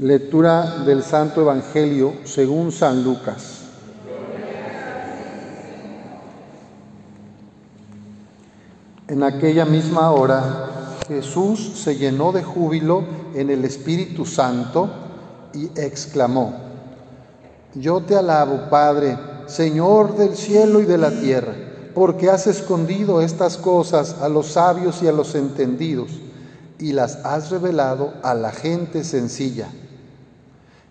Lectura del Santo Evangelio según San Lucas. En aquella misma hora Jesús se llenó de júbilo en el Espíritu Santo y exclamó, Yo te alabo, Padre, Señor del cielo y de la tierra, porque has escondido estas cosas a los sabios y a los entendidos y las has revelado a la gente sencilla.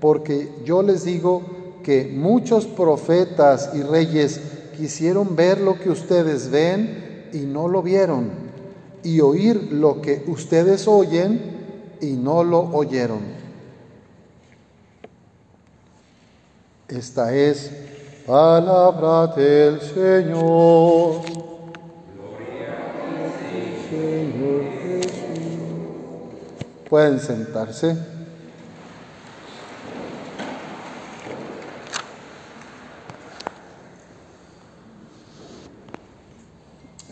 porque yo les digo que muchos profetas y reyes quisieron ver lo que ustedes ven y no lo vieron, y oír lo que ustedes oyen y no lo oyeron. Esta es palabra del Señor. Señor Jesús. Pueden sentarse.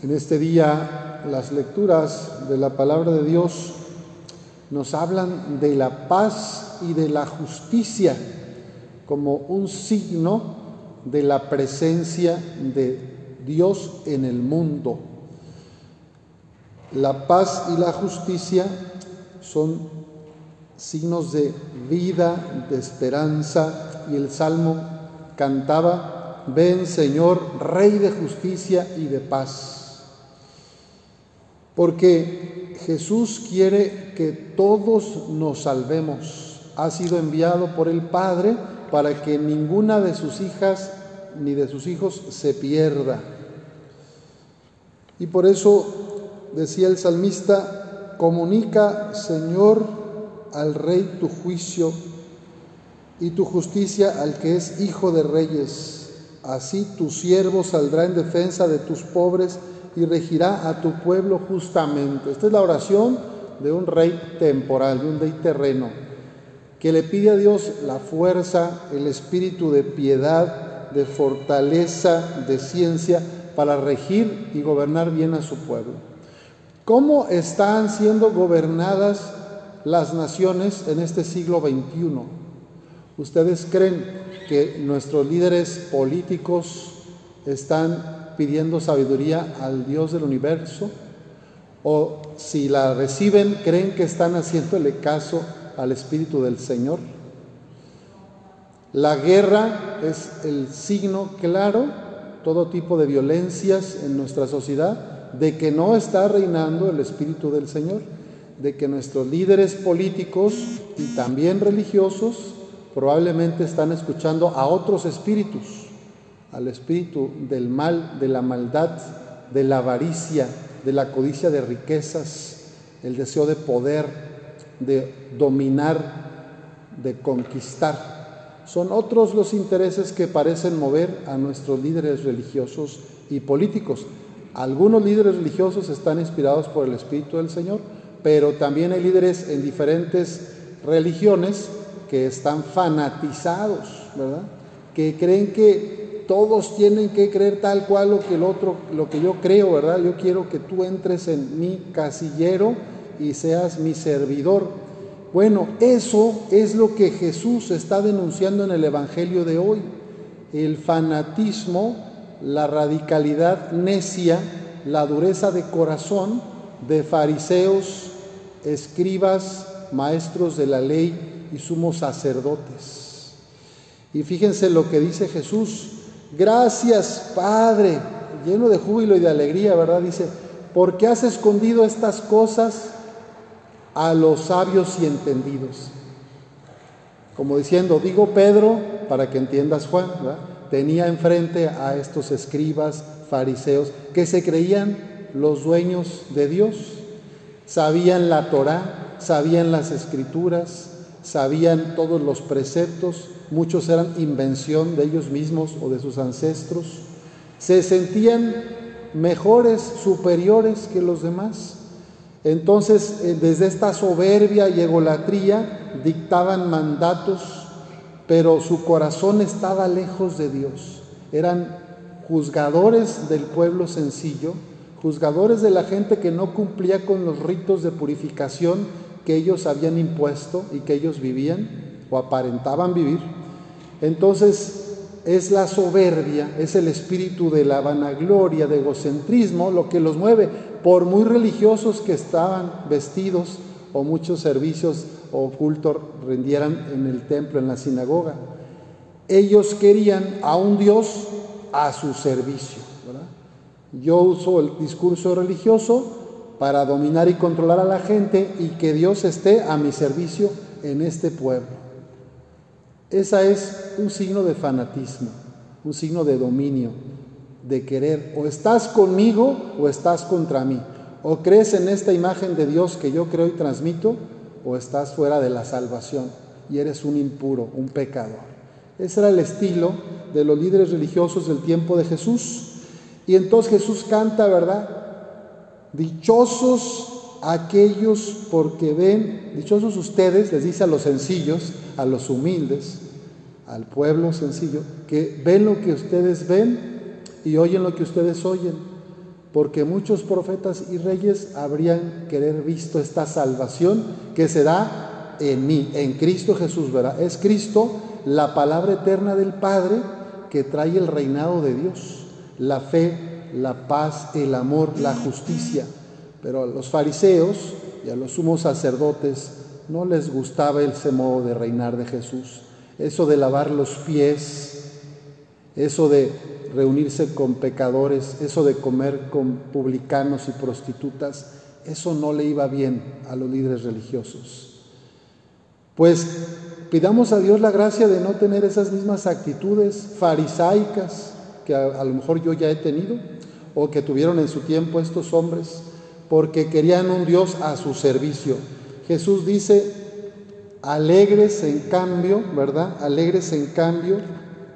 En este día las lecturas de la palabra de Dios nos hablan de la paz y de la justicia como un signo de la presencia de Dios en el mundo. La paz y la justicia son signos de vida, de esperanza, y el Salmo cantaba, ven Señor, Rey de justicia y de paz porque Jesús quiere que todos nos salvemos. Ha sido enviado por el Padre para que ninguna de sus hijas ni de sus hijos se pierda. Y por eso decía el salmista, comunica, Señor, al Rey tu juicio y tu justicia al que es hijo de reyes. Así tu siervo saldrá en defensa de tus pobres y regirá a tu pueblo justamente. Esta es la oración de un rey temporal, de un rey terreno, que le pide a Dios la fuerza, el espíritu de piedad, de fortaleza, de ciencia, para regir y gobernar bien a su pueblo. ¿Cómo están siendo gobernadas las naciones en este siglo XXI? ¿Ustedes creen que nuestros líderes políticos están pidiendo sabiduría al Dios del universo? ¿O si la reciben, creen que están haciéndole caso al Espíritu del Señor? La guerra es el signo claro, todo tipo de violencias en nuestra sociedad, de que no está reinando el Espíritu del Señor, de que nuestros líderes políticos y también religiosos probablemente están escuchando a otros espíritus al espíritu del mal, de la maldad, de la avaricia, de la codicia de riquezas, el deseo de poder, de dominar, de conquistar. Son otros los intereses que parecen mover a nuestros líderes religiosos y políticos. Algunos líderes religiosos están inspirados por el Espíritu del Señor, pero también hay líderes en diferentes religiones que están fanatizados, ¿verdad? Que creen que todos tienen que creer tal cual lo que el otro, lo que yo creo, ¿verdad? Yo quiero que tú entres en mi casillero y seas mi servidor. Bueno, eso es lo que Jesús está denunciando en el Evangelio de hoy. El fanatismo, la radicalidad necia, la dureza de corazón de fariseos, escribas, maestros de la ley y sumos sacerdotes. Y fíjense lo que dice Jesús, Gracias, Padre, lleno de júbilo y de alegría, ¿verdad? Dice, porque has escondido estas cosas a los sabios y entendidos. Como diciendo, digo Pedro, para que entiendas Juan, tenía enfrente a estos escribas, fariseos, que se creían los dueños de Dios, sabían la Torá, sabían las escrituras, sabían todos los preceptos, muchos eran invención de ellos mismos o de sus ancestros, se sentían mejores, superiores que los demás. Entonces, eh, desde esta soberbia y egolatría, dictaban mandatos, pero su corazón estaba lejos de Dios. Eran juzgadores del pueblo sencillo, juzgadores de la gente que no cumplía con los ritos de purificación que ellos habían impuesto y que ellos vivían o aparentaban vivir. Entonces es la soberbia, es el espíritu de la vanagloria, de egocentrismo, lo que los mueve, por muy religiosos que estaban vestidos o muchos servicios o cultos rendieran en el templo, en la sinagoga. Ellos querían a un Dios a su servicio. Yo uso el discurso religioso para dominar y controlar a la gente y que Dios esté a mi servicio en este pueblo. Esa es un signo de fanatismo, un signo de dominio, de querer. O estás conmigo o estás contra mí. O crees en esta imagen de Dios que yo creo y transmito, o estás fuera de la salvación y eres un impuro, un pecador. Ese era el estilo de los líderes religiosos del tiempo de Jesús. Y entonces Jesús canta, ¿verdad? Dichosos aquellos porque ven, dichosos ustedes, les dice a los sencillos, a los humildes, al pueblo sencillo, que ven lo que ustedes ven y oyen lo que ustedes oyen, porque muchos profetas y reyes habrían querer visto esta salvación que se da en mí, en Cristo Jesús, ¿verdad? Es Cristo la palabra eterna del Padre que trae el reinado de Dios, la fe, la paz, el amor, la justicia. Pero a los fariseos y a los sumos sacerdotes no les gustaba ese modo de reinar de Jesús, eso de lavar los pies, eso de reunirse con pecadores, eso de comer con publicanos y prostitutas, eso no le iba bien a los líderes religiosos. Pues pidamos a Dios la gracia de no tener esas mismas actitudes farisaicas que a, lo mejor yo ya he tenido o que tuvieron en su tiempo estos hombres, porque querían un Dios a su servicio. Jesús dice, alegres en cambio, ¿verdad? Alegres en cambio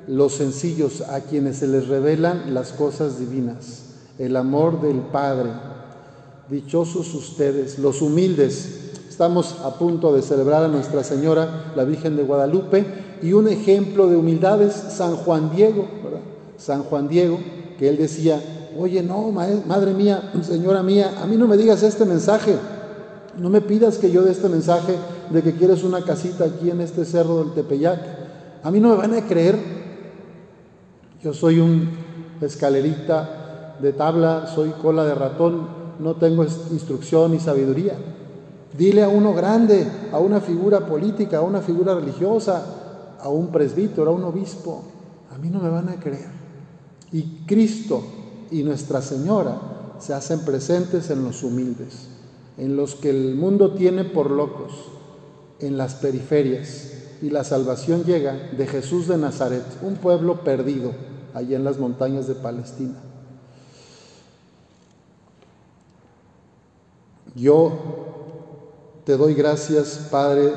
los sencillos a quienes se les revelan las cosas divinas, el amor del Padre. Dichosos ustedes, los humildes, Estamos a punto de celebrar a Nuestra Señora, la Virgen de Guadalupe, y un ejemplo de humildad es San Juan Diego. San Juan Diego, que él decía, oye, no, madre mía, señora mía, a mí no me digas este mensaje, no me pidas que yo dé este mensaje de que quieres una casita aquí en este cerro del Tepeyac. A mí no me van a creer. Yo soy un escalerita de tabla, soy cola de ratón, no tengo instrucción ni sabiduría. Dile a uno grande, a una figura política, a una figura religiosa, a un presbítero, a un obispo. A mí no me van a creer. Y Cristo y Nuestra Señora se hacen presentes en los humildes, en los que el mundo tiene por locos, en las periferias. Y la salvación llega de Jesús de Nazaret, un pueblo perdido allá en las montañas de Palestina. Yo te doy gracias, Padre,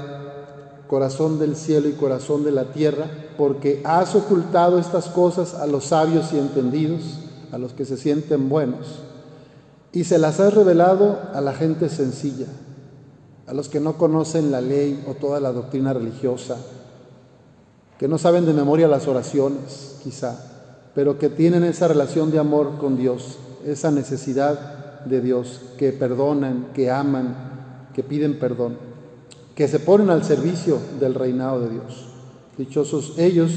corazón del cielo y corazón de la tierra, porque has ocultado estas cosas a los sabios y entendidos, a los que se sienten buenos, y se las has revelado a la gente sencilla, a los que no conocen la ley o toda la doctrina religiosa, que no saben de memoria las oraciones, quizá, pero que tienen esa relación de amor con Dios, esa necesidad de Dios, que perdonan, que aman, que piden perdón, que se ponen al servicio del reinado de Dios. Dichosos ellos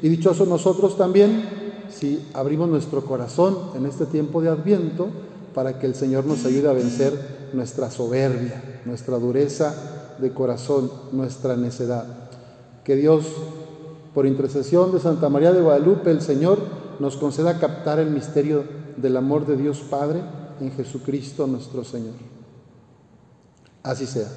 y dichosos nosotros también si abrimos nuestro corazón en este tiempo de adviento para que el Señor nos ayude a vencer nuestra soberbia, nuestra dureza de corazón, nuestra necedad. Que Dios, por intercesión de Santa María de Guadalupe, el Señor, nos conceda captar el misterio del amor de Dios Padre en Jesucristo nuestro Señor. Así sea.